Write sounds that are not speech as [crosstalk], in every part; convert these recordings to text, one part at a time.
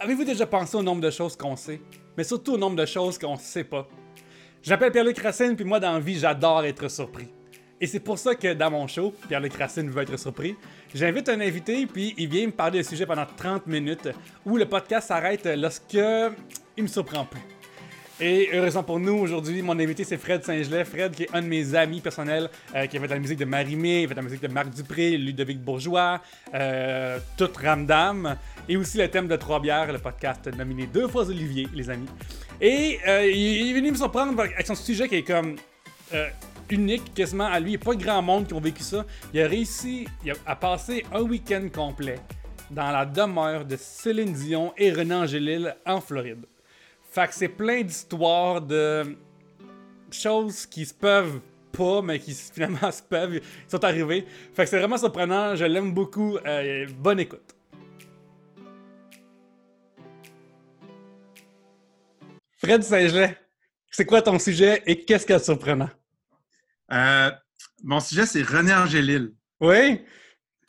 Avez-vous déjà pensé au nombre de choses qu'on sait, mais surtout au nombre de choses qu'on sait pas? J'appelle Pierre-Luc Racine, puis moi, dans la vie, j'adore être surpris. Et c'est pour ça que dans mon show, Pierre-Luc Racine veut être surpris, j'invite un invité, puis il vient me parler de sujet pendant 30 minutes, où le podcast s'arrête lorsque il me surprend plus. Et heureusement pour nous, aujourd'hui, mon invité, c'est Fred Saint-Gelais. Fred, qui est un de mes amis personnels, euh, qui a fait de la musique de Marie-Mé, il fait de la musique de Marc Dupré, Ludovic Bourgeois, euh, toute Ramdam, et aussi le thème de Trois-Bières, le podcast nominé deux fois Olivier, les amis. Et euh, il est venu me surprendre avec son sujet qui est comme unique quasiment à lui. Il n'y a pas grand monde qui ont vécu ça. Il a réussi à passer un week-end complet dans la demeure de Céline Dion et René Angélil en Floride. Fait que c'est plein d'histoires de choses qui se peuvent pas, mais qui [laughs] finalement se peuvent, sont arrivés. Fait que c'est vraiment surprenant, je l'aime beaucoup. Euh, bonne écoute. Fred Saint-Gelais, c'est quoi ton sujet et qu'est-ce qu'il y a de surprenant? Euh, mon sujet, c'est René Angélil. Oui?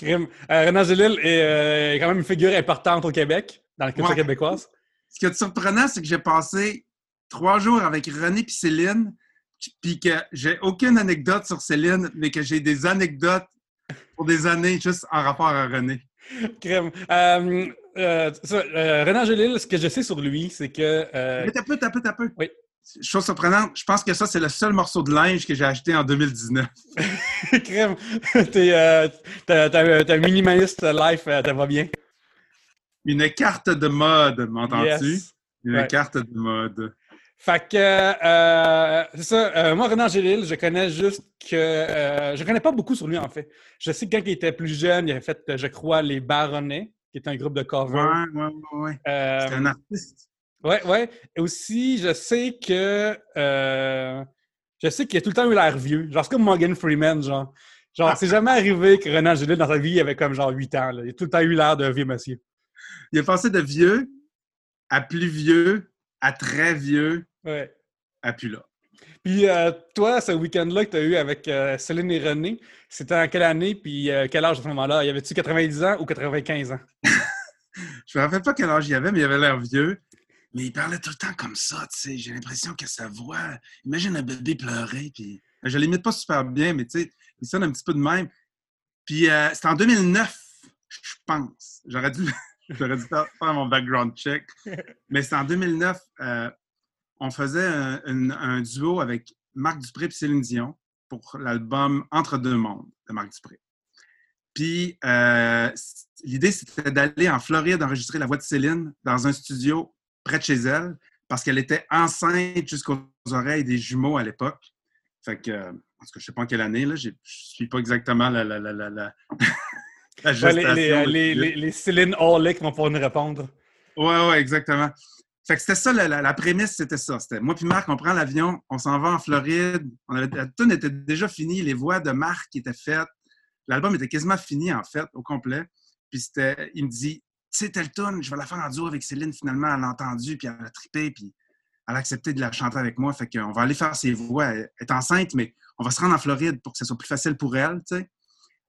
Euh, René Angélil est quand même une figure importante au Québec, dans la culture québécoise. Ce qui est surprenant, c'est que j'ai passé trois jours avec René et Céline, puis que j'ai aucune anecdote sur Céline, mais que j'ai des anecdotes pour des années juste en rapport à René. Crème. Euh, euh, euh, René Angélil, ce que je sais sur lui, c'est que. Mais t'as peu, t'as peu, t'as peu. Oui. Chose surprenante, je pense que ça, c'est le seul morceau de linge que j'ai acheté en 2019. [laughs] Crème, [laughs] ta minimaliste life, ça va bien. Une carte de mode, m'entends-tu? Une carte de mode. Fait que, euh, c'est ça. Euh, moi, Renan Gélil, je connais juste que. Euh, je connais pas beaucoup sur lui, en fait. Je sais que quand il était plus jeune, il avait fait, je crois, Les Baronnets, qui est un groupe de cover. Ouais, ouais, ouais. c'est un artiste. Ouais, ouais. Et aussi, je sais que. je sais qu'il a tout le temps eu l'air vieux. Genre, c'est comme Morgan Freeman, genre. Genre, c'est jamais arrivé que Renan Gélil, dans sa vie, avait comme genre 8 ans. Il a tout le temps eu l'air d'un vieux monsieur. Il a passé de vieux à plus vieux à très vieux ouais. à plus là. Puis euh, toi, ce week-end-là que tu as eu avec euh, Céline et René, c'était en quelle année puis euh, quel âge à ce moment-là? Y avait-tu 90 ans ou 95 ans? [laughs] je me rappelle pas quel âge il avait, mais il avait l'air vieux. Mais il parlait tout le temps comme ça, tu sais. J'ai l'impression que sa voix... Imagine un bébé pleurer, puis... Je l'imite pas super bien, mais tu sais, il sonne un petit peu de même. Puis c'était en 2009, je pense. J'aurais dû... J'aurais dû faire, mon background check. [laughs] Mais c'est en 2009, euh, on faisait un, duo avec Marc Dupré et Céline Dion pour l'album Entre deux mondes de Marc Dupré. Puis euh, l'idée, c'était d'aller en Floride enregistrer la voix de Céline dans un studio près de chez elle parce qu'elle était enceinte jusqu'aux oreilles des jumeaux à l'époque. Fait que, en tout cas, je ne sais pas en quelle année, là, je ne suis pas exactement la, les, les, les, Céline qui vont pouvoir nous répondre. Oui, oui, exactement. Fait que c'était ça, la, prémisse, c'était ça. C'était moi puis Marc, on prend l'avion, on s'en va en Floride. On avait, la tune était déjà finie, les voix de Marc étaient faites. L'album était quasiment fini, en fait, au complet. Puis c'était, il me dit, tu sais, telle tune, je vais la faire en duo avec Céline. Finalement, elle l'a entendu, puis elle a trippé, puis elle a accepté de la chanter avec moi. Fait qu'on va aller faire ses voix. Elle est enceinte, mais on va se rendre en Floride pour que ce soit plus facile pour elle, tu sais.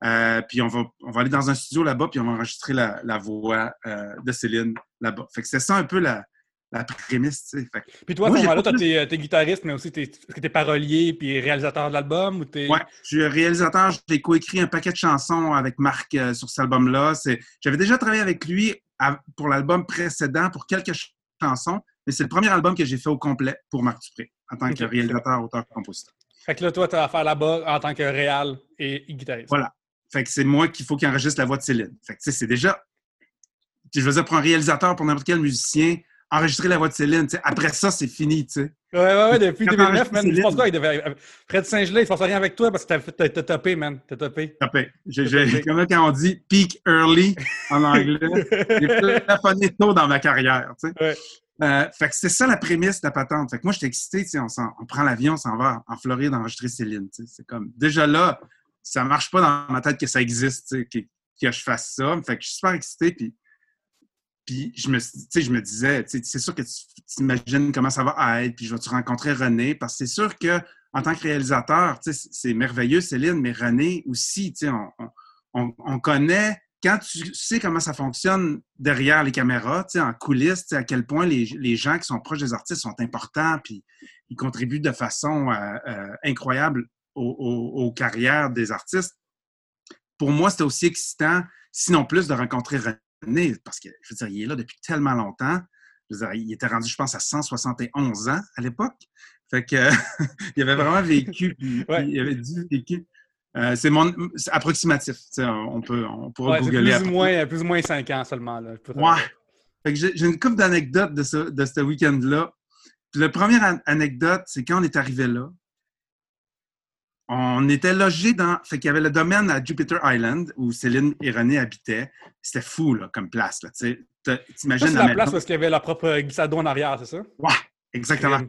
Euh, puis on va, on va aller dans un studio là-bas, puis on va enregistrer la, la voix euh, de Céline là-bas. Fait que c'est ça un peu la, la prémisse, tu sais. Puis toi, à ce moment-là, tu es, guitariste, mais aussi, est-ce que tu es parolier puis réalisateur de l'album? Ou Ouais, je suis réalisateur. J'ai coécrit un paquet de chansons avec Marc euh, sur cet album-là. J'avais déjà travaillé avec lui pour l'album précédent pour quelques chansons, mais c'est le premier album que j'ai fait au complet pour Marc Dupré, en tant que réalisateur, auteur, compositeur. Fait que là, toi, tu as affaire là-bas en tant que réal et guitariste. Voilà. Fait que c'est moi qu'il faut qu'il enregistre la voix de Céline. Fait que, tu sais, c'est déjà. Je veux dire, pour un réalisateur, pour n'importe quel musicien, enregistrer la voix de Céline, tu sais, après ça, c'est fini, tu sais. Ouais, ouais, ouais, depuis 2009, man. Je pense quoi, il devait. Fred Saint-Gelais, il ne pense rien avec toi parce que t'as as, topé, man. T'as topé. Topé. Comme quand on dit peak early en anglais, j'ai [laughs] plafonné tôt dans ma carrière, tu sais. Ouais. Euh, fait que c'est ça la prémisse de la patente. Fait que moi, j'étais excité, tu sais, on, on, prend l'avion, on s'en va en Floride enregistrer Céline, tu sais. C'est comme, déjà là, ça marche pas dans ma tête que ça existe, que, je fasse ça. Je suis super excité. Puis, puis je, me, je me disais, c'est sûr que tu t'imagines comment ça va être, puis je vais-tu rencontrer René, parce que c'est sûr que en tant que réalisateur, c'est merveilleux, Céline, mais René aussi, on, on, on, connaît quand tu sais comment ça fonctionne derrière les caméras, en coulisses, à quel point les, les, gens qui sont proches des artistes sont importants, puis ils contribuent de façon euh, euh, incroyable aux, carrières des artistes. Pour moi, c'était aussi excitant, sinon plus, de rencontrer René, parce que, je veux dire, il est là depuis tellement longtemps. Je veux dire, il était rendu, je pense, à 171 ans à l'époque. Fait que, [laughs] il avait vraiment vécu, [laughs] il avait dit vécu. Euh, c'est mon approximatif. On peut on pourra googler. Plus ou, moins, plus ou moins 5 ans seulement. Là, ouais. J'ai une couple d'anecdotes de ce, de ce week-end-là. La première anecdote, c'est quand on est arrivé là, on était logé dans. Fait qu'il y avait le domaine à Jupiter Island où Céline et René habitaient. C'était fou, là, comme place. Là. T'imagines la, la place parce qu'il y avait la propre glissade en arrière, c'est ça? Ouais, exactement.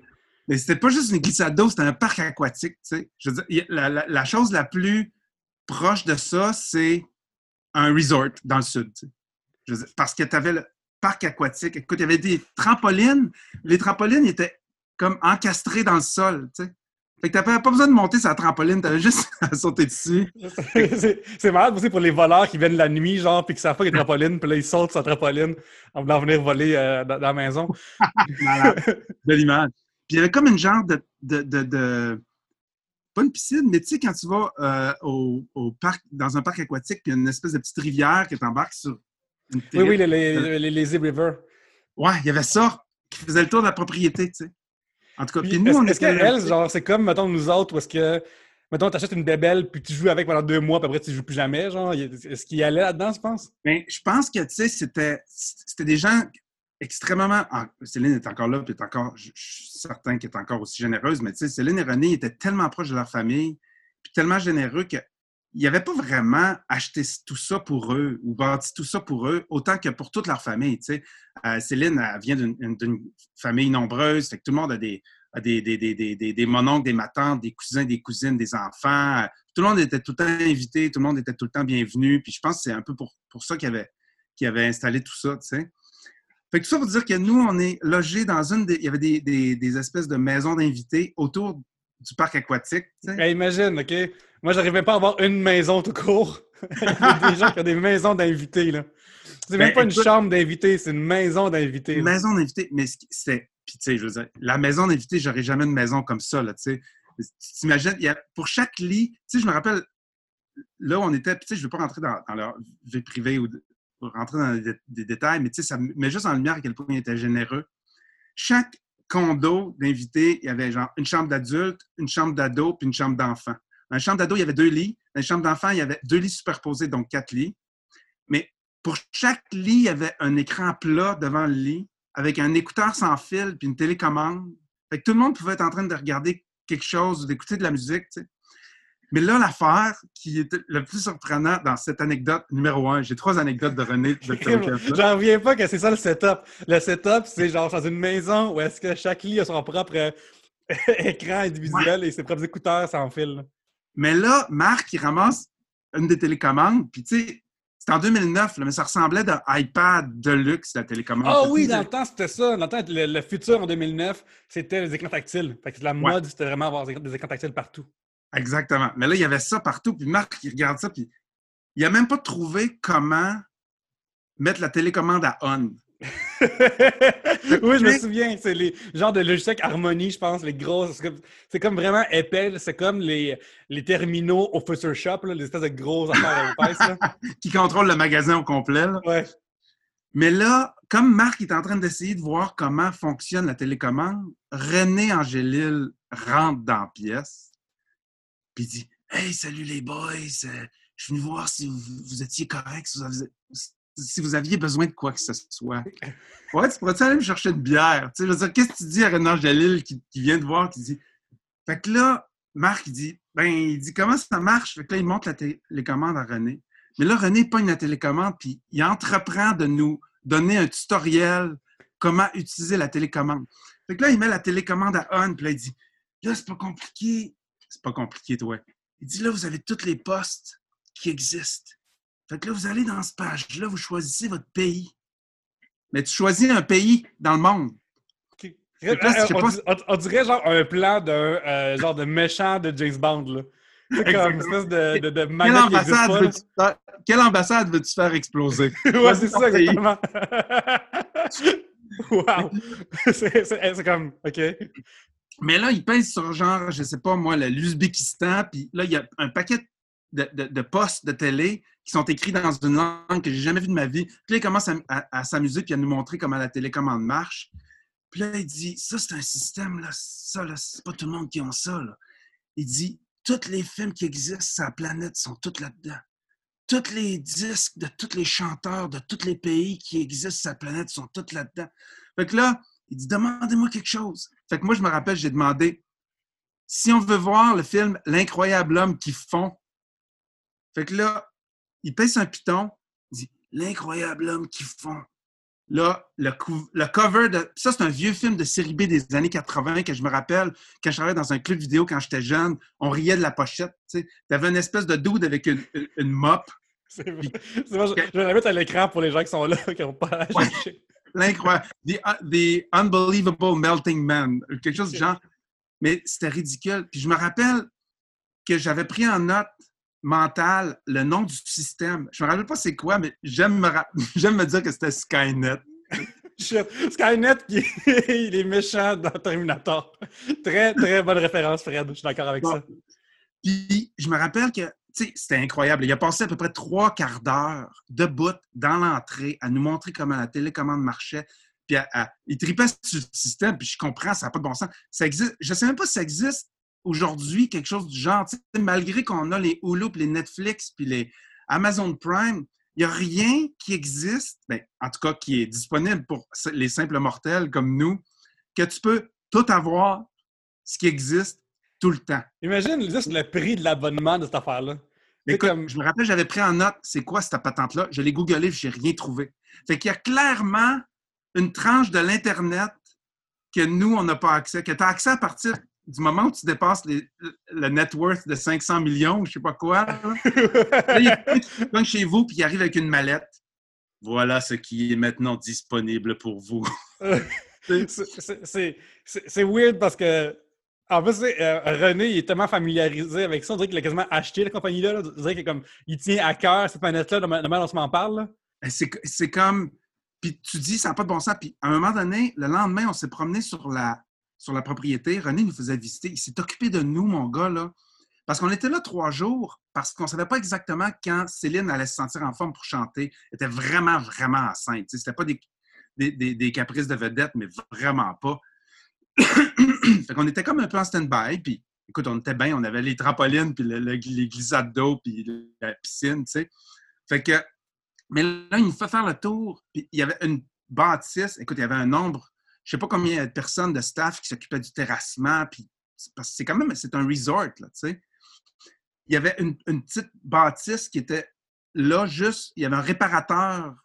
Mais c'était pas juste une glissade d'eau, c'était un parc aquatique. Je veux dire, la, chose la plus proche de ça, c'est un resort dans le sud. parce que tu avais le parc aquatique. Écoute, il y avait des trampolines. Les trampolines étaient comme encastrées dans le sol. Fait que tu n'avais pas besoin de monter sa trampoline, tu avais juste [laughs] à sauter dessus. c'est malade aussi pour les voleurs qui viennent la nuit, genre, puis qui savent pas qu'il y a une trampoline, puis là, ils sautent sa trampoline en voulant venir voler euh, dans, la maison. [laughs] De l'image. Puis il y avait comme une genre de, de, pas une piscine, mais tu sais, quand tu vas euh, au, parc, dans un parc aquatique, puis il y a une espèce de petite rivière qui t'embarque sur une Oui, oui, les, les, les, River. Ouais, il y avait ça qui faisait le tour de la propriété, tu sais. En tout cas, puis, nous, on est-ce qu'elle, genre, c'est comme, mettons, nous autres, où est-ce que, mettons, t'achètes une bébelle, puis tu joues avec pendant deux mois, puis après, tu joues plus jamais, genre, est-ce qu'il y allait là-dedans, je pense? Bien, je pense que, tu sais, c'était, c'était des gens extrêmement. Céline est encore là, puis est encore, je, suis certain qu'elle est encore aussi généreuse, mais tu sais, Céline et René étaient tellement proches de leur famille, puis tellement généreux qu'ils n'avaient pas vraiment acheté tout ça pour eux ou bâti tout ça pour eux, autant que pour toute leur famille. Euh, Céline elle vient d'une famille nombreuse, fait que tout le monde a des, des, des, des, des, mononcles, des matantes, des cousins, des cousines, des enfants. Tout le monde était tout le temps invité, tout le monde était tout le temps bienvenu. Puis je pense que c'est un peu pour, pour ça qu'ils avaient, qu installé tout ça. Fait que tout ça pour dire que nous, on est logés dans une des. Il y avait des, des, espèces de maisons d'invités autour du parc aquatique. imagine, OK? Moi, j'arrivais pas à avoir une maison tout court. [laughs] Il y a des gens qui ont des maisons d'invités, là. C'est même ben, pas une chambre d'invités, c'est une maison d'invités. Une maison d'invités, mais c'est. Puis, tu sais, je veux dire, la maison d'invités, j'aurais jamais une maison comme ça, là, tu sais. Tu t'imagines, pour chaque lit, tu sais, je me rappelle, là où on était, tu sais, je veux pas rentrer dans, dans leur vie privée ou rentrer dans des, détails, mais ça met juste en lumière à quel point il était généreux. Chaque condo d'invités, il y avait genre une chambre d'adulte, une chambre d'ado, puis une chambre d'enfant. Dans la chambre d'ado, il y avait deux lits. Dans la chambre d'enfant, il y avait deux lits superposés, donc quatre lits. Mais pour chaque lit, il y avait un écran plat devant le lit avec un écouteur sans fil puis une télécommande. Tout le monde pouvait être en train de regarder quelque chose ou d'écouter de la musique. Mais là, l'affaire qui est le plus surprenant dans cette anecdote numéro un, j'ai trois anecdotes de René de J'en reviens pas que c'est ça le setup. Le setup, c'est genre dans une maison où est-ce que chaque lit a son propre euh, [laughs] écran individuel et ses propres écouteurs sans fil. Mais là, Marc, il ramasse une des télécommandes, puis tu sais, c'était en 2009, mais ça ressemblait d'un iPad de luxe, la télécommande. Ah oui, dans le temps, c'était ça. Dans le temps, le, futur en 2009, c'était les écrans tactiles. Fait que la mode, c'était vraiment avoir des écrans tactiles partout. Exactement. Mais là, il y avait ça partout. Puis Marc, il regarde ça, puis il n'a même pas trouvé comment mettre la télécommande à on. [laughs] oui, je me souviens. C'est les genres de logiciels Harmony, je pense, les grosses. C'est comme vraiment épais. C'est comme les, les terminaux au Future Shop, les espèces de grosses affaires épaisses. [laughs] Qui contrôlent le magasin au complet. Ouais. Mais là, comme Marc est en train d'essayer de voir comment fonctionne la télécommande, René Angélil rentre dans la pièce puis il dit Hey, salut les boys, euh, je suis venu voir si vous, étiez correct, si vous, aviez besoin de quoi que ce soit. [laughs] Ouais, tu pourrais aller me chercher une bière? Tu sais, je veux dire, qu'est-ce que tu dis à Renan Jalil qui, vient de voir, qui dit Fait que là, Marc, il dit Ben, il dit comment ça marche? Fait que là, il montre la télécommande à René. Mais là, René pogne la télécommande, puis il entreprend de nous donner un tutoriel comment utiliser la télécommande. Fait que là, il met la télécommande à on, puis là, il dit Là, c'est pas compliqué c'est pas compliqué, toi. Il dit là, vous avez tous les postes qui existent. Fait que là, vous allez dans ce page-là, vous choisissez votre pays. Mais tu choisis un pays dans le monde. on, dirait genre un plan d'un euh, genre de méchant de James Bond. Là. C'est comme une espèce de, de, de Quelle ambassade, pas, là. veux-tu faire... Quelle ambassade veux-tu faire exploser? [laughs] ouais, c'est ça, exactement. [laughs] wow! [laughs] C'est comme, OK. Mais là, il pèse sur genre, je sais pas moi, l'Ouzbékistan, puis là, il y a un paquet de, postes de télé qui sont écrits dans une langue que j'ai jamais vue de ma vie. Puis là, il commence à, s'amuser puis à nous montrer comment la télécommande marche. Puis là, il dit, ça, c'est un système, là, ça, là, c'est pas tout le monde qui ont ça, là. Il dit, tous les films qui existent sur la planète sont tous là-dedans. Tous les disques de tous les chanteurs de tous les pays qui existent sur la planète sont tous là-dedans. Fait que là, il dit, demandez-moi quelque chose. Fait que moi, je me rappelle, j'ai demandé, si on veut voir le film L'incroyable homme qui fond, fait que là, il pèse un piton, il dit, L'incroyable homme qui fond. Là, le, cou- le cover de. Ça, c'est un vieux film de série B des années 80 que je me rappelle quand je travaillais dans un club vidéo quand j'étais jeune. On riait de la pochette. Tu avais une espèce de dude avec une, une, une mop. C'est vrai. C'est vrai, je, je vais la mettre à l'écran pour les gens qui sont là, qui n'ont pas à Ouais. L'incroyable. The, the Unbelievable Melting Man. Quelque chose du genre. Mais c'était ridicule. Puis je me rappelle que j'avais pris en note mentale le nom du système. Je me rappelle pas c'est quoi, mais j'aime me, ra- [laughs] j'aime me dire que c'était Skynet. [laughs] Skynet, qui il est méchant dans Terminator. Très, très bonne référence, Fred. Je suis d'accord avec ça. Puis je me rappelle que c'était incroyable. Il a passé à peu près trois quarts d'heure debout dans l'entrée à nous montrer comment la télécommande marchait. Puis il tripait sur le système, puis je comprends, ça n'a pas de bon sens. Ça je ne sais même pas si ça existe aujourd'hui, quelque chose du genre. Malgré qu'on a les Hulu, puis les Netflix, puis les Amazon Prime, il n'y a rien qui existe, ben, en tout cas qui est disponible pour les simples mortels comme nous, que tu peux tout avoir, ce qui existe tout le temps. Imagine juste le prix de l'abonnement de cette affaire-là. Écoute, comme- je me rappelle, j'avais pris en note, c'est quoi cette patente-là? Je l'ai googlé, puis j'ai rien trouvé. Fait qu'il y a clairement une tranche de l'Internet que nous, on n'a pas accès, que tu as accès à partir du moment où tu dépasses les- le net worth de 500 millions, je sais pas quoi. Là, [laughs] il y a quelqu'un chez vous, puis il arrive avec une mallette. Voilà ce qui est maintenant disponible pour vous. [laughs] C'est weird parce que. En fait, c'est, euh, René, il est tellement familiarisé avec ça. On dirait qu'il a quasiment acheté la compagnie-là. là. On dirait comme, il tient à cœur cette planète-là, de ma- de manière dont on s'en parle. là. Ben, C'est comme. Puis tu dis, ça n'a pas de bon sens. Puis à un moment donné, le lendemain, on s'est promené sur la, sur la propriété. René nous faisait visiter. Il s'est occupé de nous, mon gars, là. Parce qu'on était là trois jours, parce qu'on ne savait pas exactement quand Céline allait se sentir en forme pour chanter. Elle était vraiment, vraiment enceinte. Sais, C'était pas des- des caprices de vedette, mais vraiment pas. [coughs] fait qu'on était comme un peu en stand-by. Puis écoute, on était bien. On avait les trampolines, puis le- le- les glissades d'eau, puis la piscine, tu sais. Fait que mais là, il nous fait faire le tour. Puis il y avait une bâtisse. Écoute, il y avait un nombre, je ne sais pas combien de personnes de staff qui s'occupaient du terrassement. Puis parce que c'est quand même, c'est un resort, là, tu sais. Il y avait une petite bâtisse qui était là juste, il y avait un réparateur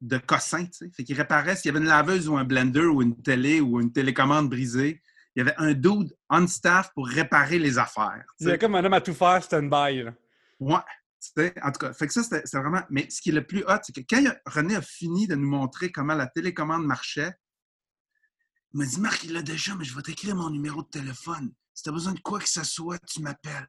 de sais. Fait qu'il réparait s'il y avait une laveuse ou un blender ou une télé ou une télécommande brisée. Il y avait un dude on staff pour réparer les affaires. Il y sais. comme un homme à tout faire stand-by. Ouais. Tu sais, En tout cas, fait que ça, c'était c'était vraiment. Mais ce qui est le plus hot, c'est que quand a- René a fini de nous montrer comment la télécommande marchait, il m'a dit Marc, il l'a déjà, mais je vais t'écrire mon numéro de téléphone. Si tu as besoin de quoi que ce soit, tu m'appelles.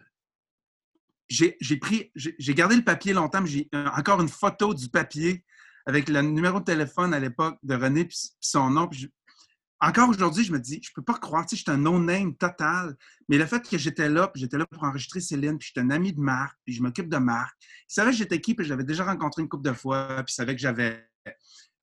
J'ai pris, j'ai j'ai gardé le papier longtemps, mais j'ai euh, encore une photo du papier avec le numéro de téléphone à l'époque de René puis son nom. encore aujourd'hui, je me dis, je peux pas croire, tu sais, j'étais un no-name total. Mais le fait que j'étais là, puis j'étais là pour enregistrer Céline, puis j'étais un ami de Marc, puis je m'occupe de Marc. Il savait que j'étais qui, puis je l'avais déjà rencontré une couple de fois, puis il savait que j'avais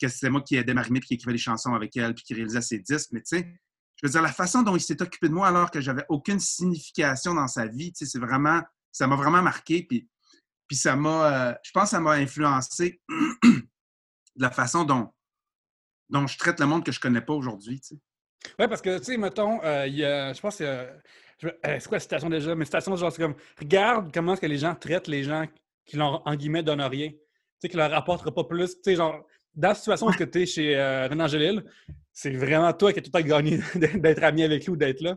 que c'était moi qui aidais Marimé, puis qui écrivait les chansons avec elle, puis qui réalisait ses disques. Mais tu sais, je veux dire, la façon dont il s'est occupé de moi alors que j'avais aucune signification dans sa vie, tu sais, c'est vraiment, ça m'a vraiment marqué, puis, puis ça m'a, euh, je pense que ça m'a influencé [clears throat] de la façon dont, dont je traite le monde que je connais pas aujourd'hui. Ouais, parce que, tu sais, mettons, euh, il y a, je pense que euh, c'est quoi la citation déjà? Mais citation, genre, c'est comme, regarde comment est-ce que les gens traitent les gens qui leur, en guillemets, donnent rien. Tu sais, qui leur apportera pas plus. Tu sais, genre, dans la situation où tu es chez euh, René Angélil, c'est vraiment toi qui as tout à gagner [laughs] d'être ami avec lui ou d'être là.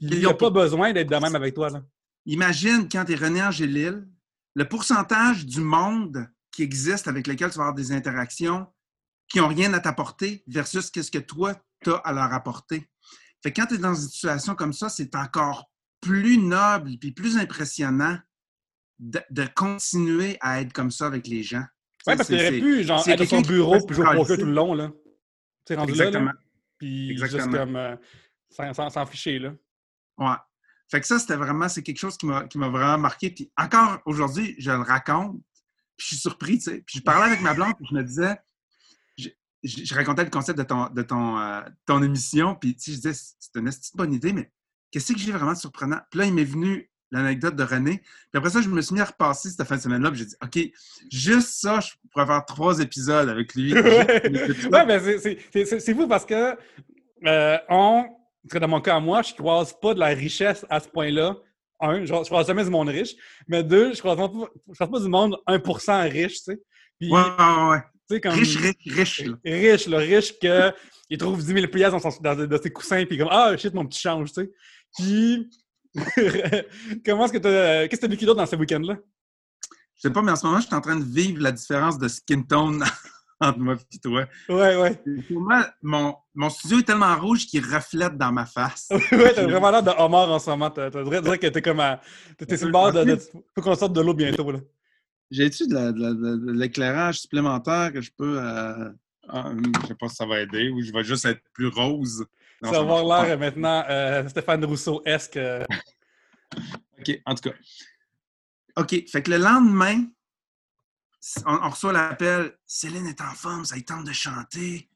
Il Ils n'y a pas- besoin d'être de même avec toi, là. Imagine quand tu es René Angélil, le pourcentage du monde qui existe avec lequel tu vas avoir des interactions qui n'ont rien à t'apporter versus qu'est-ce que toi, tu as à leur apporter. Fait que quand tu es dans une situation comme ça, c'est encore plus noble puis plus impressionnant de, de continuer à être comme ça avec les gens. Ouais, parce aurait c'est- pu, genre, être à son bureau puis jouer au poker tout le long, là. Tu rendu là, Exactement. là. Puis juste Exactement. comme... euh, sans- sans s'en ficher, là. Ouais. Fait que ça, c'était vraiment, c'est quelque chose qui m'a, qui m'a vraiment marqué. Puis encore aujourd'hui, je le raconte, puis je suis surpris, tu sais. Puis je parlais avec ma blonde, puis je me disais, je, je- je racontais le concept de ton, de ton, euh, ton émission, puis tu sais, je disais, c'est une bonne idée, mais qu'est-ce que j'ai vraiment de surprenant? Puis là, il m'est venu l'anecdote de René. Puis après ça, je me suis mis à repasser cette fin de semaine-là, puis j'ai dit, OK, juste ça, je pourrais faire trois épisodes avec lui. [laughs] ouais, mais c'est- fou parce que euh, on, dans mon cas, moi, je croise pas de la richesse à ce point-là. Un, je, je croise jamais du monde riche. Mais deux, je croise pas, je croise pas du monde 1% riche, tu sais. Puis, Ouais, ouais, ouais. tu sais, comme. Riche, riche, riche. là. Riche, le riche que il trouve 10 000 piastres dans, son- dans, dans ses coussins, puis comme Ah shit, mon petit change, tu sais. Puis, [laughs] comment est-ce que t'as. Qu'est-ce que t'as vécu d'autre dans ce week-end-là? Je sais pas, mais en ce moment, je suis en train de vivre la différence de skin tone entre [laughs] moi et toi. Ouais, ouais. Pour moi, mon, mon studio est tellement rouge qu'il reflète dans ma face. [laughs] ouais, t'as vraiment l'air de Homer en ce moment. T'as dire que t'es comme à. T'es sur le bord de. de- faut qu'on sorte de l'eau bientôt, là. J'ai-tu de, la- de la- de- de l'éclairage supplémentaire que je peux. euh, ah, je sais pas si ça va aider ou je vais juste être plus rose. Non, Ça va avoir l'air maintenant euh, Stéphane Rousseau-esque. euh. [laughs] OK, en tout cas. OK, fait que le lendemain, on, on reçoit l'appel Céline est en forme, ça lui tente de chanter.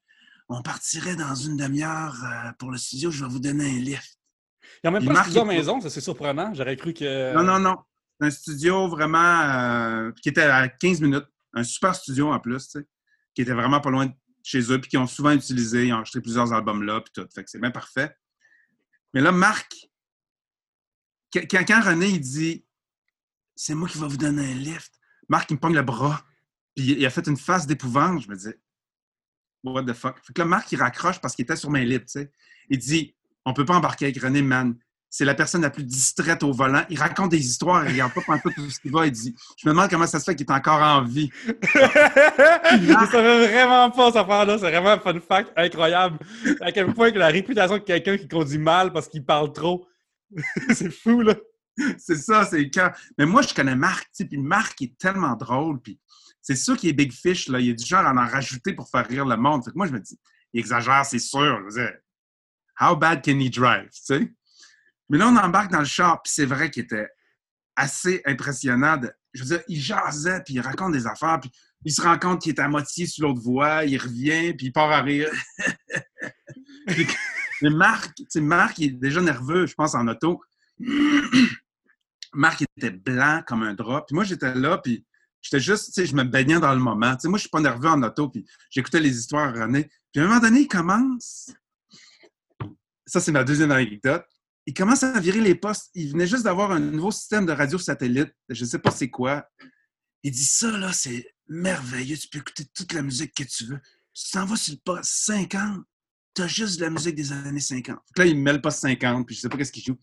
On partirait dans une demi-heure euh, pour le studio, je vais vous donner un lift. Il y a même pas de studio maison, ça c'est surprenant. J'aurais cru que. Non, non, non. C'est un studio vraiment euh, qui était à 15 minutes. Un super studio en plus, tu sais, qui était vraiment pas loin de chez eux, puis qui ont souvent utilisé, ils ont enregistré plusieurs albums là, puis tout. Fait que c'est bien parfait. Mais là, Marc, quand René, il dit C'est moi qui vais vous donner un lift, Marc, il me pogne le bras, puis il, a fait une face d'épouvante. Je me dis What the fuck? Fait que là, Marc, il raccroche parce qu'il était sur mes lips, tu sais. Il dit On peut pas embarquer avec René, man c'est la personne la plus distraite au volant. Il raconte des histoires, il regarde pas pendant tout ce qu'il va. Il dit Je me demande comment ça se fait qu'il est encore en vie. [laughs] Je savais vraiment pas cette affaire-là. C'est vraiment un fun fact incroyable. À quel point que la réputation de quelqu'un qui conduit mal parce qu'il parle trop. [laughs] c'est fou, là. C'est ça, c'est cas. Mais moi, je connais Marc, puis Marc est tellement drôle, puis c'est sûr qu'il est Big Fish, là. Il est du genre à en rajouter pour faire rire le monde. Fait que moi, je me dis, il exagère, c'est sûr. Je How bad can he drive, tu sais? Mais là, on embarque dans le char, puis c'est vrai qu'il était assez impressionnant. je veux dire, il jasait, puis il raconte des affaires, puis il se rend compte qu'il est à moitié sur l'autre voie, il revient, puis il part à rire. [laughs] Mais Marc, Marc, il est déjà nerveux, je pense, en auto. [clears throat] Marc était blanc comme un drap. Puis moi, j'étais là, puis j'étais juste, tu sais, je me baignais dans le moment. Tu sais, moi, je suis pas nerveux en auto, puis j'écoutais les histoires René. Puis à un moment donné, il commence. Ça, c'est ma deuxième anecdote. Il commence à virer les postes. Il venait juste d'avoir un nouveau système de radio satellite. Je sais pas c'est quoi. Il dit ça, là, c'est merveilleux. Tu peux écouter toute la musique que tu veux. Tu t'en vas sur le poste 50, t'as juste de la musique des années 50. Fait que là, il me met le poste 50, puis je sais pas qu'est-ce qu'il joue.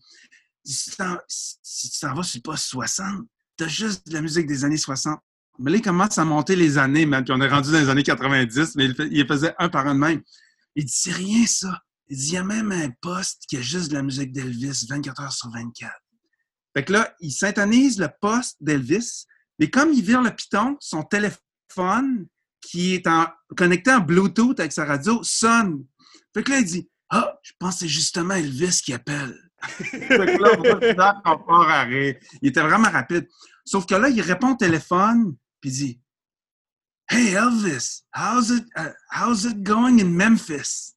Si, tu t'en vas sur le poste 60, t'as juste de la musique des années 60. Mais là, il commence à monter les années, man, puis on est rendu dans les années 90, mais il, il faisait un par un de même. Il dit, c'est rien ça. Il dit, il y a même un poste qui a juste de la musique d'Elvis 24 heures sur 24. Fait que là, il syntonise le poste d'Elvis, mais comme il vire le piton, son téléphone, qui est connecté en Bluetooth avec sa radio, sonne. Fait que là, il dit, ah, je pense que c'est justement Elvis qui appelle. Il était vraiment rapide. Sauf que là, il répond au téléphone, puis dit, Hey Elvis, how's it, uh, how's it going in Memphis?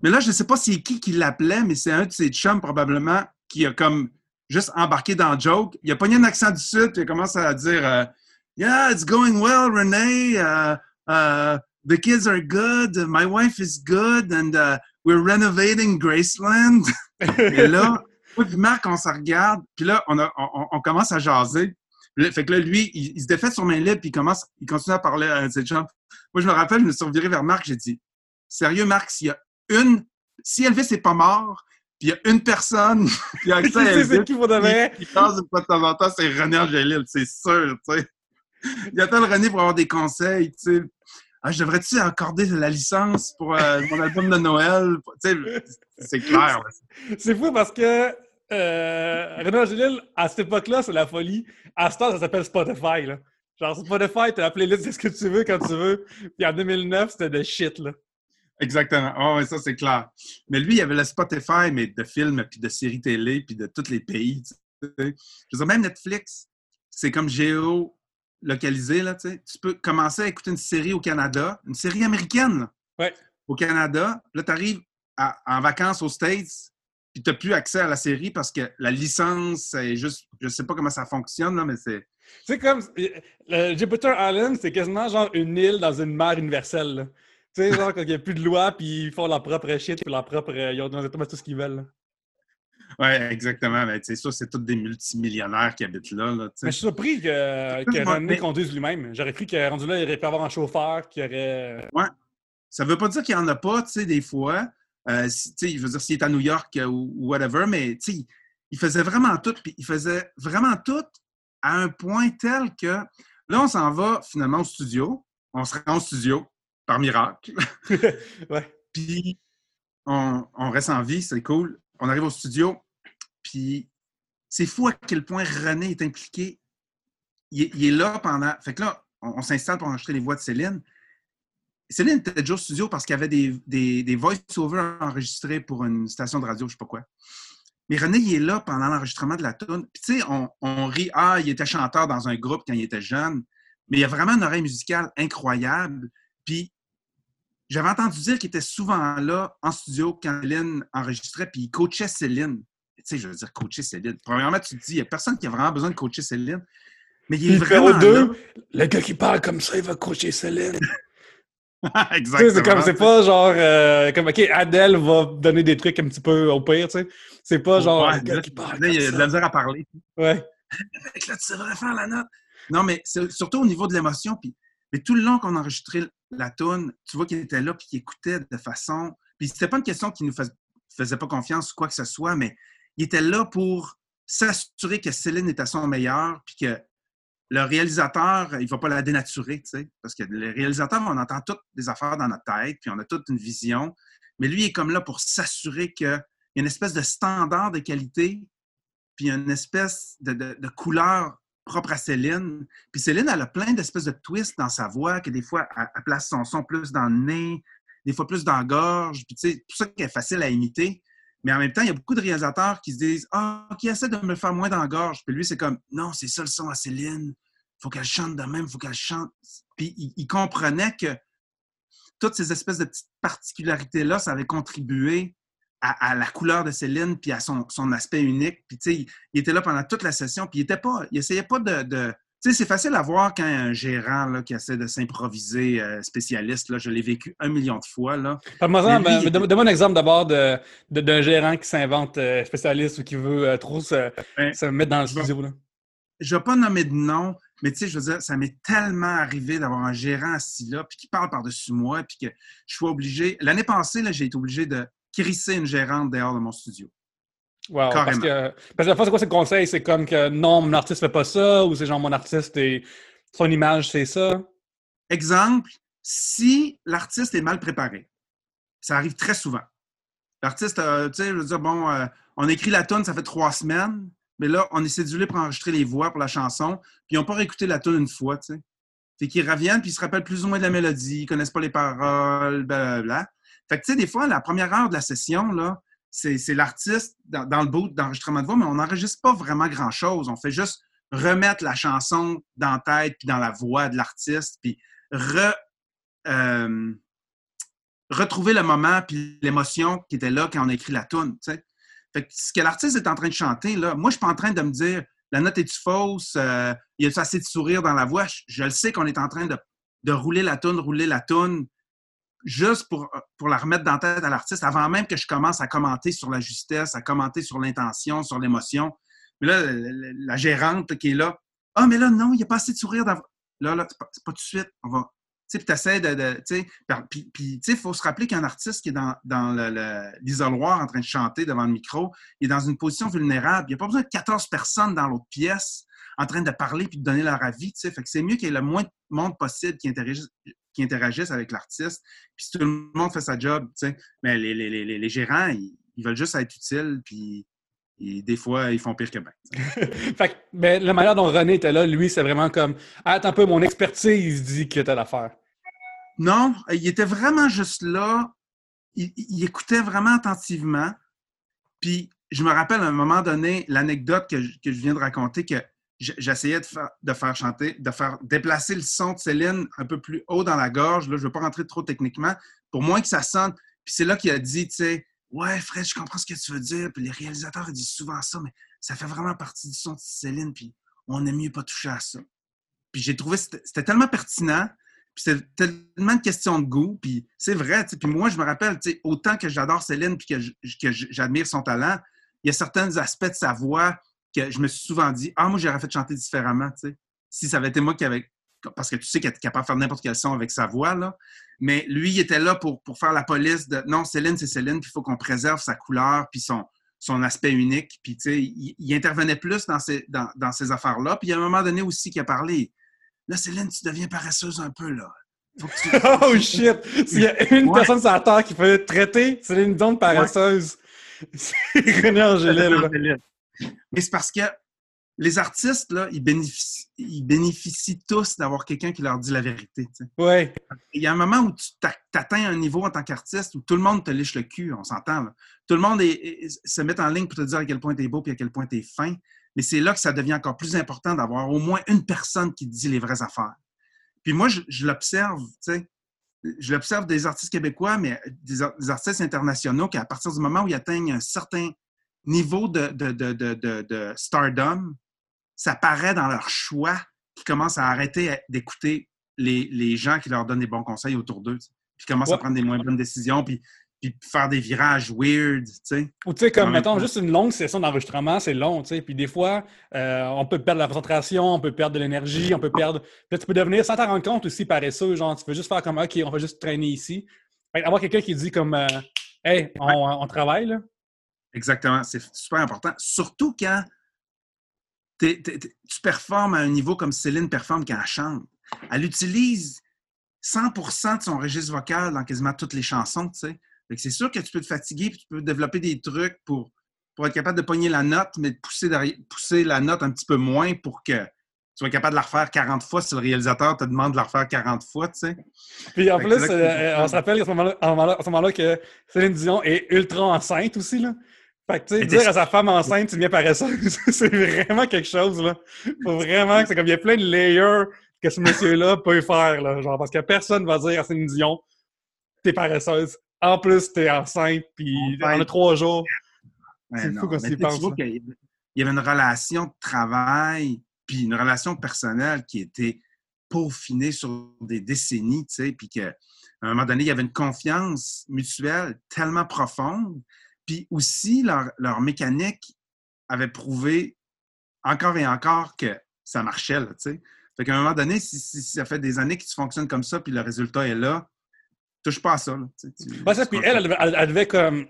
Mais là, je ne sais pas c'est qui qui l'appelait, mais c'est un de ses chums probablement qui a comme juste embarqué dans le joke. Il a pogné un accent du sud, puis il commence à dire euh, Yeah, it's going well, Renee. Uh, uh, the kids are good. My wife is good, and we're renovating Graceland. [laughs] Et là, moi Marc, on se regarde, puis là, on, a- on- on commence à jaser. Fait que là, lui, il, il se défait sur main libre, puis il commence, il continue à parler à ses chums. Moi, je me rappelle, je me suis reviré vers Marc, j'ai dit Sérieux, Marc, s'il y a une. Si Elvis n'est pas mort, puis il y a une personne [laughs] qui a accès à Elvis, vrai? qui passe une fois de temps en temps, c'est René Angélil, c'est sûr, tu sais. Il appelle René pour avoir des conseils, tu sais. Ah, je devrais-tu accorder la licence pour euh, mon album de Noël? C'est clair. C'est fou parce que Euh, Renaud Angélil, à cette époque-là, c'est la folie. À ce temps, ça s'appelle Spotify. Là. Genre, Spotify, t'as la playlist de ce que tu veux quand tu veux. Puis en 2009, c'était de shit. Là. Exactement. Oh, ça, c'est clair. Mais lui, il avait le Spotify, mais de films, puis de séries télé, puis de tous les pays. Je veux dire, même Netflix, c'est comme géo-localisé. Là, tu peux commencer à écouter une série au Canada, une série américaine ouais. au Canada. Là, tu arrives en vacances aux States, puis tu n'as plus accès à la série parce que la licence, c'est juste. Je sais pas comment ça fonctionne, là, mais c'est. C'est comme. Le Jupiter Island, c'est quasiment genre une île dans une mer universelle. Tu sais, genre, quand il n'y a plus de loi, puis ils font leur propre shit, puis leur propre. Ils ont tout ce qu'ils veulent. Oui, exactement. Mais c'est ça, c'est tous des multimillionnaires qui habitent là. là mais je suis surpris que, que René conduise lui-même. J'aurais cru que rendu là, il aurait pu avoir un chauffeur qui aurait. Ouais. Ça veut pas dire qu'il n'y en a pas, tu sais, des fois. Euh, sais, je veux dire, s'il est à New York euh, ou, whatever, mais tu sais, il faisait vraiment tout, puis il faisait vraiment tout à un point tel que là, on s'en va finalement au studio. On se rend au studio par miracle. [laughs] ouais. Puis on, reste en vie, c'est cool. On arrive au studio, puis c'est fou à quel point René est impliqué. Il, est là pendant. Fait que là, on, s'installe pour enregistrer les voix de Céline. Céline était déjà au studio parce qu'il y avait des, des, des voice-overs enregistrés pour une station de radio, je sais pas quoi. Mais René, il est là pendant l'enregistrement de la tune. Puis tu sais, on, on, rit, ah, il était chanteur dans un groupe quand il était jeune. Mais il a vraiment une oreille musicale incroyable. Puis j'avais entendu dire qu'il était souvent là en studio quand Céline enregistrait, puis il coachait Céline. Tu sais, je veux dire, coacher Céline. Premièrement, tu te dis, il n'y a personne qui a vraiment besoin de coacher Céline. Mais il est vraiment. deux, le gars qui parle comme ça, il va coacher Céline. [laughs] Exactement. C'est comme, c'est pas genre, euh, comme, OK, Adèle va donner des trucs un petit peu au pire, tu sais. C'est pas genre, le gars qui parle. il y a de la misère à parler. Ouais. [laughs] là, tu devrais faire la note. Non, mais surtout au niveau de l'émotion. Puis, mais tout le long qu'on enregistrait la tune, tu vois qu'il était là puis qu'il écoutait de façon. Puis c'était pas une question qu'il nous faisait pas confiance ou quoi que ce soit, mais il était là pour s'assurer que Céline était à son meilleur puis que le réalisateur, il va pas la dénaturer, tu sais, parce que le réalisateur, on entend toutes des affaires dans notre tête, puis on a toute une vision, mais lui est comme là pour s'assurer qu'il y a une espèce de standard de qualité, puis une espèce de, couleur propre à Céline. Puis Céline, elle a plein d'espèces de twists dans sa voix, que des fois, elle, place son son plus dans le nez, des fois plus dans la gorge, puis tu sais, tout ça qui est facile à imiter. Mais en même temps, il y a beaucoup de réalisateurs qui se disent Ah, qui essaient de me faire moins dans la gorge. Puis lui, c'est comme Non, c'est ça le son à Céline. Faut qu'elle chante de même, faut qu'elle chante. Puis il, comprenait que toutes ces espèces de petites particularités-là, ça avait contribué à, la couleur de Céline puis à son, aspect unique. Puis tu sais, il, était là pendant toute la session, puis il était pas, il essayait pas de tu sais, c'est facile à voir quand un gérant là, qui essaie de s'improviser euh, spécialiste. Là, je l'ai vécu un million de fois. Là. Donne-moi un exemple d'abord d'un de, gérant qui s'invente euh, spécialiste ou qui veut euh, trop se, se, mettre dans le studio. Là. Je ne vais pas nommer de nom, mais tu sais, je veux dire, ça m'est tellement arrivé d'avoir un gérant assis là, puis qui parle par-dessus moi, puis que je suis obligé. L'année passée, j'ai été obligé de crisser une gérante dehors de mon studio. Wow, parce que, parce que la fois, c'est quoi ce conseil? C'est comme que non, mon artiste fait pas ça, ou c'est genre mon artiste et son image, c'est ça? Exemple, si l'artiste est mal préparé, ça arrive très souvent. L'artiste, euh, tu sais, je veux dire, bon, euh, on écrit la tonne, ça fait trois semaines, mais là, on est cédulé pour enregistrer les voix pour la chanson, puis ils n'ont pas réécouté la tonne une fois, tu sais. Fait qu'ils reviennent, puis ils se rappellent plus ou moins de la mélodie, ils connaissent pas les paroles, blablabla. Fait que, tu sais, des fois, la première heure de la session, là, c'est l'artiste dans, le bout d'enregistrement de voix, mais on n'enregistre pas vraiment grand-chose. On fait juste remettre la chanson dans la tête puis dans la voix de l'artiste, puis euh, retrouver le moment puis l'émotion qui était là quand on a écrit la tune. Fait ce que l'artiste est en train de chanter, là, moi, je suis pas en train de me dire la note est-tu fausse, euh, il y a assez de sourire dans la voix. Je, le sais qu'on est en train de, de rouler la tune, rouler la tune, juste pour, la remettre dans tête à l'artiste avant même que je commence à commenter sur la justesse, à commenter sur l'intention, sur l'émotion. Mais là, la, gérante qui est là, ah, mais là, non, il n'y a pas assez de sourire. Là, là, c'est pas, tout de suite. On va. Tu puis essaies de. puis, il faut se rappeler qu'un artiste qui est dans, dans l'isoloir en train de chanter devant le micro, il est dans une position vulnérable. Il n'y a pas besoin de 14 personnes dans l'autre pièce en train de parler puis de donner leur avis. Tu c'est mieux qu'il y ait le moins de monde possible qui interagisse, qui interagissent avec l'artiste. Puis si tout le monde fait sa job, mais les, les, les, les gérants, ils, veulent juste être utiles, puis Et des fois, ils font pire que bien. [laughs] fait que, ben, la manière dont René était là, lui, c'est vraiment comme ah, Attends un peu, mon expertise dit que t'as l'affaire. Non, il était vraiment juste là. Il, il, écoutait vraiment attentivement. Puis, je me rappelle à un moment donné l'anecdote que, que, je viens de raconter que j'essayais de faire, de faire chanter, de faire déplacer le son de Céline un peu plus haut dans la gorge. Là, je ne veux pas rentrer trop techniquement, pour moins que ça sonne. Puis c'est là qu'il a dit, tu sais, Ouais, Fred, je comprends ce que tu veux dire. Puis les réalisateurs disent souvent ça, mais ça fait vraiment partie du son de Céline, puis on aime mieux pas toucher à ça. Puis j'ai trouvé, c'était tellement pertinent, puis c'était tellement une question de goût, puis c'est vrai, puis moi, je me rappelle, autant que j'adore Céline, puis que j'admire son talent, il y a certains aspects de sa voix que je me suis souvent dit, ah, moi, j'aurais fait chanter différemment, tu sais. Si ça avait été moi qui avait parce que tu sais qu'elle est capable de faire n'importe quel son avec sa voix, là. Mais lui, il était là pour, pour faire la police de non, Céline, c'est Céline, puis il faut qu'on préserve sa couleur, puis son, son aspect unique. Puis, tu sais, il, intervenait plus dans ces, dans, dans ces affaires-là. Puis, il y a un moment donné aussi qu'il a parlé Là, Céline, tu deviens paresseuse un peu, là. [laughs] oh shit! S'il y a une personne sur la terre qui peut traiter Céline Dion de paresseuse, [laughs] c'est René Angélil. Mais c'est parce que les artistes, là, ils bénéficient, ils bénéficient tous d'avoir quelqu'un qui leur dit la vérité. Ouais. Il y a un moment où tu atteins un niveau en tant qu'artiste où tout le monde te liche le cul, on s'entend. Tout le monde se met en ligne pour te dire à quel point tu es beau et à quel point tu es fin. Mais c'est là que ça devient encore plus important d'avoir au moins une personne qui dit les vraies affaires. Puis moi, je, l'observe, tu sais, je l'observe des artistes québécois, mais des, artistes internationaux qui, à partir du moment où ils atteignent un certain niveau de, de, de stardom, ça paraît dans leur choix qu'ils commencent à arrêter d'écouter les, gens qui leur donnent des bons conseils autour d'eux. Puis commencent à prendre des moins bonnes décisions, puis, puis faire des virages weird, tu sais. Ou tu sais, comme, mettons, juste une longue session d'enregistrement, c'est long, tu sais. Puis des fois, euh, on peut perdre la concentration, on peut perdre de l'énergie, on peut perdre... Puis tu peux devenir, sans t'en rendre compte aussi, paresseux, genre, tu peux juste faire comme, OK, on va juste traîner ici. avoir quelqu'un qui dit comme, euh, Hey, on, on travaille, là. Exactement, c'est super important. Surtout quand tu performes à un niveau comme Céline performe quand elle chante. Elle utilise 100% de son registre vocal dans quasiment toutes les chansons, tu sais. C'est sûr que tu peux te fatiguer puis tu peux développer des trucs pour, pour être capable de pogner la note, mais de pousser, pousser la note un petit peu moins pour que tu sois capable de la refaire 40 fois si le réalisateur te demande de la refaire 40 fois, tu sais. Puis en plus, euh, on se rappelle à ce moment-là que Céline Dion est ultra enceinte aussi, là. Fait que, tu sais, dire à sa femme enceinte, tu deviens paresseuse, [laughs] c'est vraiment quelque chose, là. Faut vraiment que c'est comme, il y a plein de layers que ce monsieur-là peut faire, là. Genre, parce que personne va dire à Céline Dion, t'es paresseuse. En plus, t'es enceinte, puis on a trois jours. c'est fou qu'on s'y pense. Il y avait une relation de travail, puis une relation personnelle qui était peaufinée sur des décennies, tu sais, puis qu'à un moment donné, il y avait une confiance mutuelle tellement profonde puis aussi, leur, mécanique avait prouvé encore et encore que ça marchait, sais. Fait qu'à un moment donné, si, ça fait des années que tu fonctionnes comme ça, puis le résultat est là, touche pas à ça, là, ça, puis elle, elle, devait comme...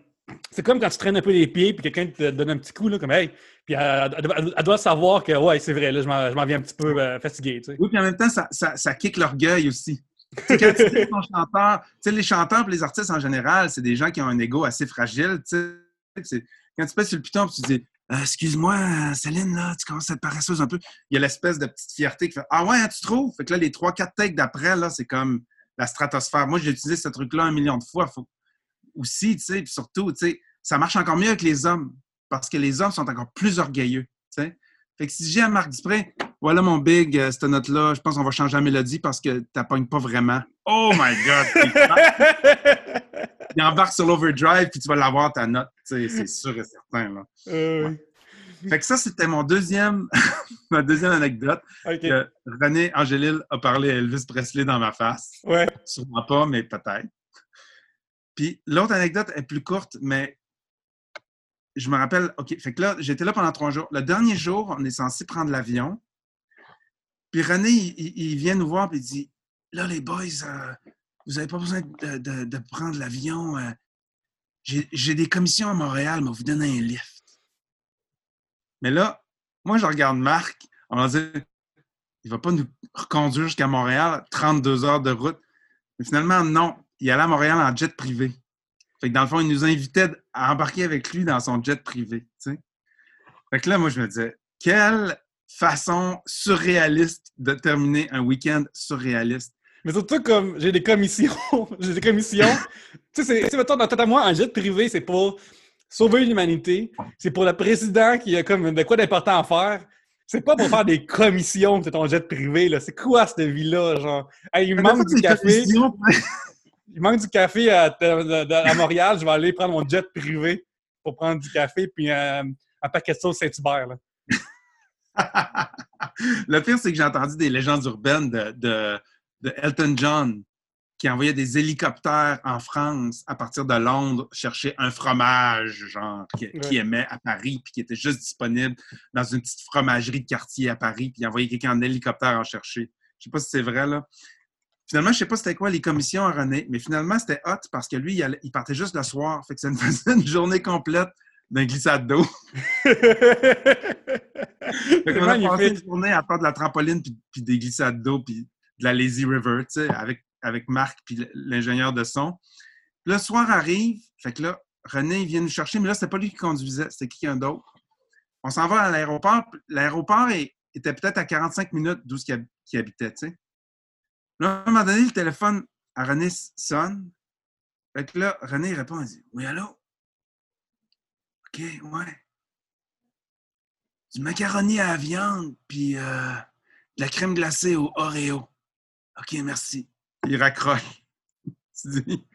C'est comme quand tu traînes un peu les pieds, puis quelqu'un te donne un petit coup, là, comme « Hey! » Puis elle, doit savoir que, ouais, c'est vrai, là, je m'en viens un petit peu euh, fatigué, tu sais. Oui, puis en même temps, ça, ça, ça kick l'orgueil aussi. Quand tu dis ton chanteur, tu sais, les chanteurs et les artistes en général, c'est des gens qui ont un ego assez fragile. Sais. Quand tu passes sur le piton tu dis euh, Excuse-moi, Céline, là, tu commences à être paresseuse un peu. Il y a l'espèce de petite fierté qui fait Ah ouais, hein, tu trouves? Fait que là, les trois, quatre takes d'après, là, c'est comme la stratosphère. Moi, j'ai utilisé ce truc-là un million de fois. Faut... Aussi, tu sais, puis surtout, tu sais, ça marche encore mieux avec les hommes parce que les hommes sont encore plus orgueilleux. Sais. Fait que si j'ai à Marc Dupré, voilà mon big, euh, cette note-là, je pense qu'on va changer la mélodie parce que tu pognes pas vraiment. Oh my God! [laughs] il embarque sur l'overdrive puis tu vas l'avoir ta note. C'est sûr et certain. Là. [laughs] Euh, fait que ça, c'était mon deuxième, [laughs] ma deuxième anecdote. Que René Angélil a parlé à Elvis Presley dans ma face. Ouais. Sûrement pas, mais peut-être. Puis l'autre anecdote est plus courte, mais je me rappelle, OK, fait que là, j'étais là pendant trois jours. Le dernier jour, on est censé prendre l'avion. Puis René, il, vient nous voir et il dit Là, les boys, euh, vous n'avez pas besoin de, prendre l'avion. Euh, j'ai des commissions à Montréal, mais vous donnez un lift. Mais là, moi, je regarde Marc, on va dire il ne va pas nous reconduire jusqu'à Montréal, 32 heures de route. Mais finalement, non. Il allait à Montréal en jet privé. Fait que dans le fond, il nous invitait à embarquer avec lui dans son jet privé. Fait que là, moi, je me disais, quelle façon surréaliste de terminer un week-end surréaliste. Mais surtout, comme j'ai des commissions, [laughs] j'ai des commissions. [laughs] tu sais, c'est, mettons, dans tête à moi, un jet privé, c'est pour sauver l'humanité. C'est pour le président qui a comme de quoi d'important à faire. C'est pas pour faire des [laughs] commissions, c'est ton jet privé, là. C'est quoi cette vie-là, genre? il manque du café. il manque du café à, Montréal, je vais aller prendre mon jet privé pour prendre du café puis euh, un paquet de sauce Saint-Hubert, là. [laughs] le pire, c'est que j'ai entendu des légendes urbaines de, Elton John qui envoyait des hélicoptères en France à partir de Londres chercher un fromage, genre, qu'il aimait à Paris, puis qui était juste disponible dans une petite fromagerie de quartier à Paris, puis il envoyait quelqu'un en hélicoptère en chercher. Je sais pas si c'est vrai, là. Finalement, je sais pas c'était quoi les commissions à René, mais finalement, c'était hot parce que lui, il, partait juste le soir. Fait que ça nous [laughs] faisait une journée complète d'un glissade d'eau. [laughs] on a passé une journée à faire de la trampoline, puis, des glissades d'eau, puis de la lazy river, tu sais, avec, avec Marc, puis l'ingénieur de son. le soir arrive, fait que là, René, vient nous chercher, mais là, c'était pas lui qui conduisait, c'était quelqu'un d'autre. On s'en va à l'aéroport. L'aéroport était peut-être à 45 minutes d'où il habitait, tu sais. Là, à un moment donné, le téléphone à René sonne. Fait que là, René répond, il dit Oui, allô? OK, ouais. Du macaroni à la viande, puis euh, de la crème glacée au Oreo. OK, merci. Il raccroche. [laughs] tu dis,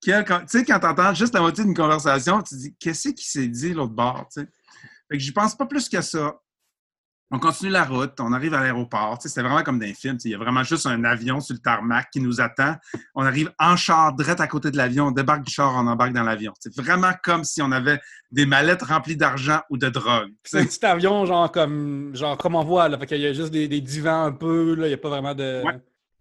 tu sais, quand tu entends juste la moitié d'une conversation, tu dis, qu'est-ce qui s'est dit l'autre bord, tu sais? Fait que j'y pense pas plus que ça. On continue la route, on arrive à l'aéroport. C'était vraiment comme dans un film. Il y a vraiment juste un avion sur le tarmac qui nous attend. On arrive en char, direct à côté de l'avion. On débarque du char, on embarque dans l'avion. C'est vraiment comme si on avait des mallettes remplies d'argent ou de drogue. C'est un petit avion, genre comme, genre comme on voit. Là. il y a juste des, divans un peu. Là. Il n'y a pas vraiment de.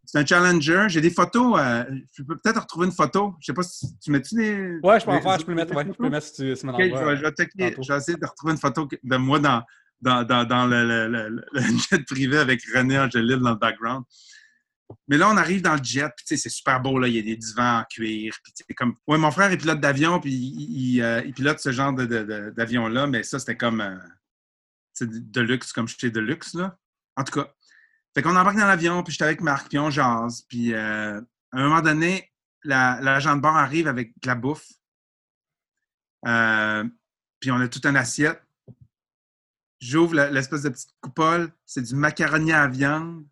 C'est un Challenger. J'ai des photos. Euh, je peux peut-être retrouver une photo. Je sais pas si tu mets-tu des. Ouais, je peux en faire. Je peux le mettre. Ouais, je peux le mettre si tu, si je, vais, je, vais, essayer de retrouver une photo de moi dans, dans, le, [laughs] jet privé avec René Angélil dans le background. Mais là, on arrive dans le jet, puis c'est super beau, là, il y a des divans en cuir. Puis comme... Mon frère est pilote d'avion, puis il, euh, il, pilote ce genre d'avion-là, mais ça, c'était comme euh, de luxe, comme j'étais de luxe, là. En tout cas. Fait qu'on embarque dans l'avion, puis j'étais avec Marc, puis on jase. Puis euh, à un moment donné, l'agent de bord arrive avec la bouffe. puis on a toute une assiette. J'ouvre l'espèce de petite coupole, c'est du macaroni à viande,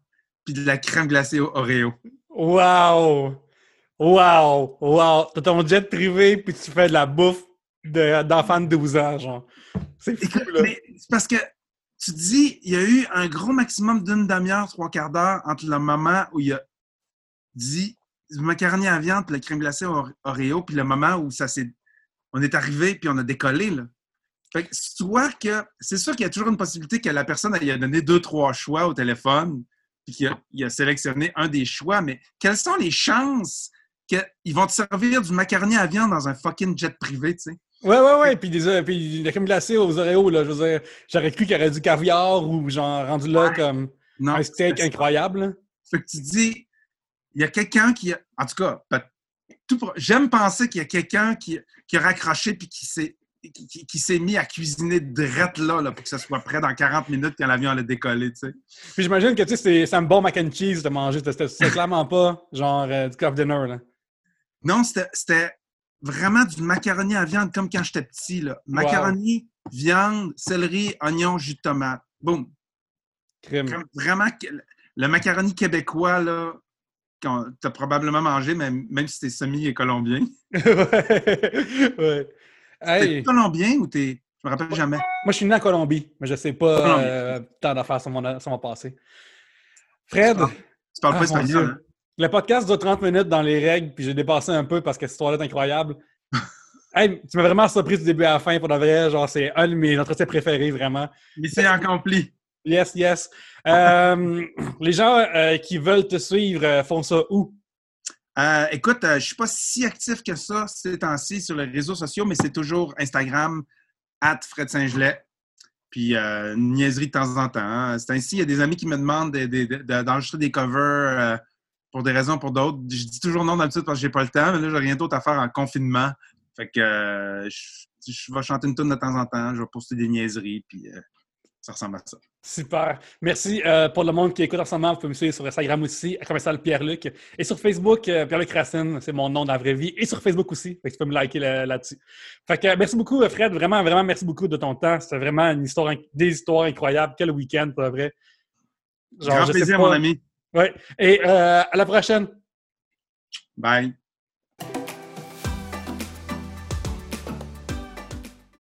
puis de la crème glacée au Oreo. Wow! Wow! Wow! T'as ton jet privé, puis tu fais de la bouffe d'enfants de, 12 ans, genre. C'est fou, là. C'est parce que tu dis, il y a eu un gros maximum d'une demi-heure, trois quarts d'heure entre le moment où il a dit du macaroni à viande, puis la crème glacée au Oreo, puis le moment où ça s'est... On est arrivé, puis on a décollé, là. Fait que c'est sûr qu'il y a toujours une possibilité que la personne ait donné deux, trois choix au téléphone, puis qu'il a, sélectionné un des choix, mais quelles sont les chances qu'ils vont te servir du macaroni à viande dans un fucking jet privé, tu sais? Ouais, ouais, ouais. Puis, des, puis la crème glacée aux Oreos, là, je veux dire, j'aurais cru qu'il y aurait du caviar ou genre rendu là comme un steak incroyable. Fait que tu dis, il y a quelqu'un qui. En tout cas, j'aime penser qu'il y a quelqu'un qui, qui a raccroché puis qui s'est qui, s'est mis à cuisiner direct là, là, pour que ça soit prêt dans 40 minutes quand l'avion allait décoller, tu sais. Puis j'imagine que, tu sais, c'est un bon mac and cheese de manger. C'était clairement pas, genre, euh, du coffee dinner, là. Non, c'était vraiment du macaroni à viande, comme quand j'étais petit, là. Macaroni, viande, céleri, oignon, jus de tomate. Boum. Crème. Vraiment, le macaroni québécois, là, tu as probablement mangé, même, même si t'es semi-colombien. [laughs] ouais. ouais. T'es colombien ou t'es. Je me rappelle jamais? Moi, je suis né en Colombie, mais je sais pas euh, tant d'affaires sur mon, sur mon passé. Fred. Tu parles, pas ah, espagnol. Hein? Le podcast dure 30 minutes dans les règles, puis j'ai dépassé un peu parce que cette histoire-là est incroyable. [laughs] hey, tu m'as vraiment surpris du début à la fin, pour de vrai. Genre, c'est un de mes entretiens préférés, vraiment. c'est accompli. Yes, yes. Euh, [laughs] les gens euh, qui veulent te suivre font ça où? Euh, écoute, euh, je ne suis pas si actif que ça ces temps-ci sur les réseaux sociaux, mais c'est toujours Instagram, at Fred Saint-Gelais. Puis euh, une niaiserie de temps en temps. Hein. C'est ainsi, il y a des amis qui me demandent d'enregistrer des covers pour des raisons ou pour d'autres. Je dis toujours non d'habitude parce que j'ai pas le temps, mais là, j'ai rien d'autre à faire en confinement. Fait que je, vais chanter une tune de temps en temps, je vais poster des niaiseries, puis ça ressemble à ça. Super. Merci euh, pour le monde qui écoute en ce moment. Vous pouvez me suivre sur Instagram aussi, à commercial Pierre-Luc. Et sur Facebook, euh, Pierre-Luc Racine, c'est mon nom dans la vraie vie. Et sur Facebook aussi. Fait que tu peux me liker là- là-dessus. fait que euh, merci beaucoup, Fred. Vraiment, vraiment, merci beaucoup de ton temps. C'était vraiment une histoire, des histoires incroyables. Quel week-end, pour vrai. Genre, Grand plaisir, pas. mon ami. Ouais. Et à la prochaine. Bye.